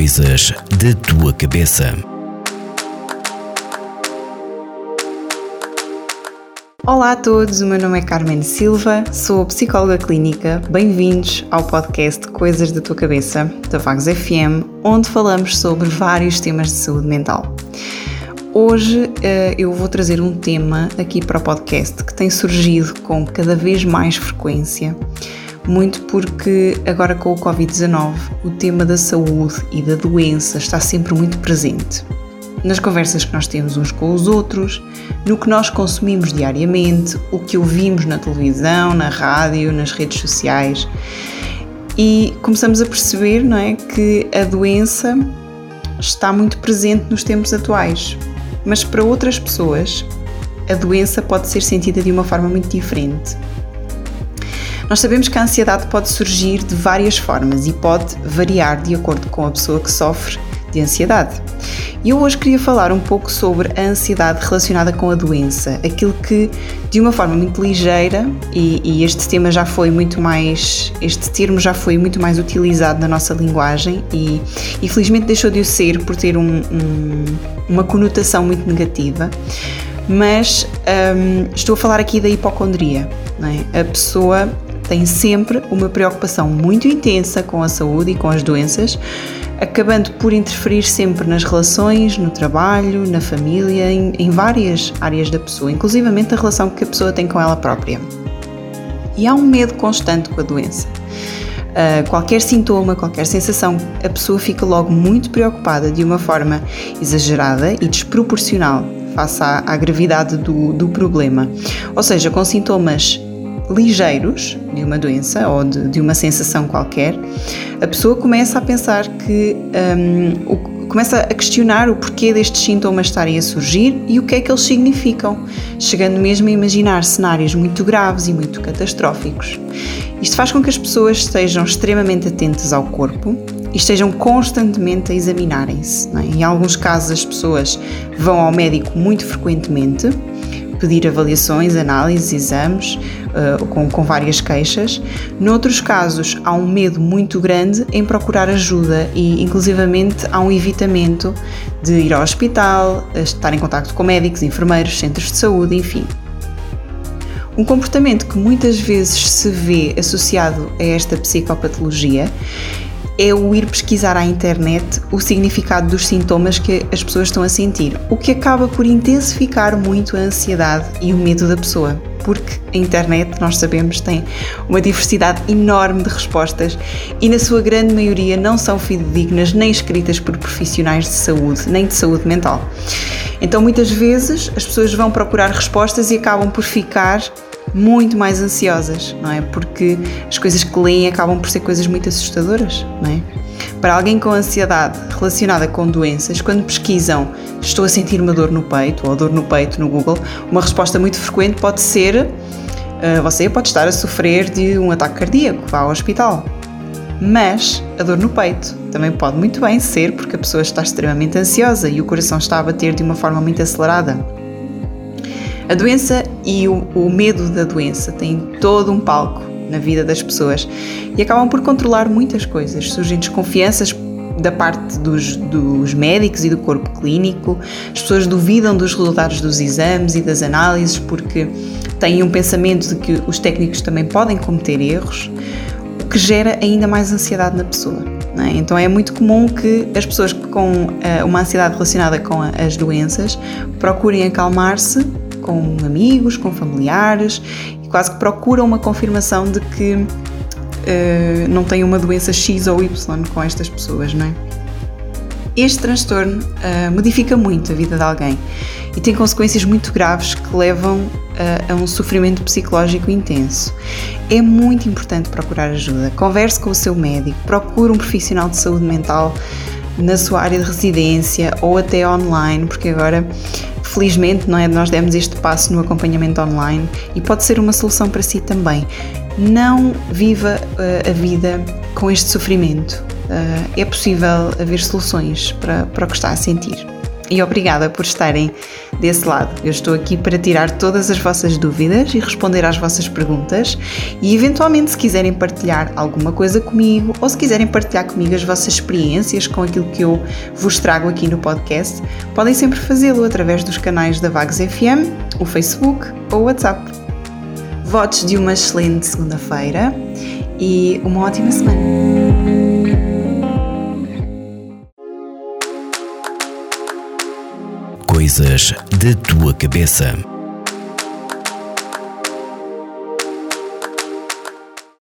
Coisas da tua cabeça. Olá a todos, o meu nome é Carmen Silva, sou psicóloga clínica. Bem-vindos ao podcast Coisas da Tua Cabeça, da Vagos FM, onde falamos sobre vários temas de saúde mental. Hoje uh, eu vou trazer um tema aqui para o podcast que tem surgido com cada vez mais frequência, muito porque agora com o Covid-19 o tema da saúde e da doença está sempre muito presente. Nas conversas que nós temos uns com os outros, no que nós consumimos diariamente, o que ouvimos na televisão, na rádio, nas redes sociais. E começamos a perceber, não é, que a doença está muito presente nos tempos atuais, mas para outras pessoas a doença pode ser sentida de uma forma muito diferente. Nós sabemos que a ansiedade pode surgir de várias formas e pode variar de acordo com a pessoa que sofre de ansiedade. E eu hoje queria falar um pouco sobre a ansiedade relacionada com a doença, aquilo que, de uma forma muito ligeira, e, e, este tema já foi muito mais, este termo já foi muito mais utilizado na nossa linguagem e, infelizmente deixou de o ser por ter um, um, uma conotação muito negativa, mas um, estou a falar aqui da hipocondria. É? A pessoa tem sempre uma preocupação muito intensa com a saúde e com as doenças, acabando por interferir sempre nas relações, no trabalho, na família, em, em várias áreas da pessoa, inclusivamente a relação que a pessoa tem com ela própria. E há um medo constante com a doença. Uh, qualquer sintoma, qualquer sensação, a pessoa fica logo muito preocupada de uma forma exagerada e desproporcional face à, à gravidade do, do problema. Ou seja, com sintomas ligeiros de uma doença ou de, de uma sensação qualquer, a pessoa começa a pensar que um, o, começa a questionar o porquê destes sintomas estarem a surgir e o que é que eles significam, chegando mesmo a imaginar cenários muito graves e muito catastróficos. Isto faz com que as pessoas estejam extremamente atentas ao corpo e estejam constantemente a examinarem-se. É? Em alguns casos, as pessoas vão ao médico muito frequentemente pedir avaliações, análises, exames, uh, com, com várias queixas. Noutros casos, há um medo muito grande em procurar ajuda e, inclusivamente, há um evitamento de ir ao hospital, estar em contato com médicos, enfermeiros, centros de saúde, enfim. Um comportamento que muitas vezes se vê associado a esta psicopatologia é o ir pesquisar à internet o significado dos sintomas que as pessoas estão a sentir, o que acaba por intensificar muito a ansiedade e o medo da pessoa. Porque a internet, nós sabemos, tem uma diversidade enorme de respostas e, na sua grande maioria, não são fidedignas nem escritas por profissionais de saúde, nem de saúde mental. Então, muitas vezes, as pessoas vão procurar respostas e acabam por ficar muito mais ansiosas, não é? Porque as coisas que leem acabam por ser coisas muito assustadoras, não é? Para alguém com ansiedade relacionada com doenças, quando pesquisam estou a sentir uma dor no peito ou dor no peito no Google, uma resposta muito frequente pode ser uh, você pode estar a sofrer de um ataque cardíaco, vá ao hospital. Mas a dor no peito também pode muito bem ser porque a pessoa está extremamente ansiosa e o coração está a bater de uma forma muito acelerada. A doença e o, o medo da doença têm todo um palco na vida das pessoas e acabam por controlar muitas coisas. Surgem desconfianças da parte dos, dos, médicos e do corpo clínico, as pessoas duvidam dos resultados dos exames e das análises porque têm um pensamento de que os técnicos também podem cometer erros, o que gera ainda mais ansiedade na pessoa. É? Então é muito comum que as pessoas com uh, uma ansiedade relacionada com as doenças procurem acalmar-se com amigos, com familiares e quase que procuram uma confirmação de que uh, não têm uma doença X ou Y com estas pessoas, não é? Este transtorno uh, modifica muito a vida de alguém e tem consequências muito graves que levam uh, a um sofrimento psicológico intenso. É muito importante procurar ajuda. Converse com o seu médico, procure um profissional de saúde mental na sua área de residência ou até online, porque agora felizmente não é nós demos este passo no acompanhamento online e pode ser uma solução para si também. Não viva uh, a vida com este sofrimento. Uh, é possível haver soluções para, para o que está a sentir. E obrigada por estarem desse lado. Eu estou aqui para tirar todas as vossas dúvidas e responder às vossas perguntas e, eventualmente, se quiserem partilhar alguma coisa comigo ou se quiserem partilhar comigo as vossas experiências com aquilo que eu vos trago aqui no podcast, podem sempre fazê-lo através dos canais da Vagos FM, o Facebook ou o WhatsApp. Votos de uma excelente segunda-feira e uma ótima semana. Coisas da tua cabeça.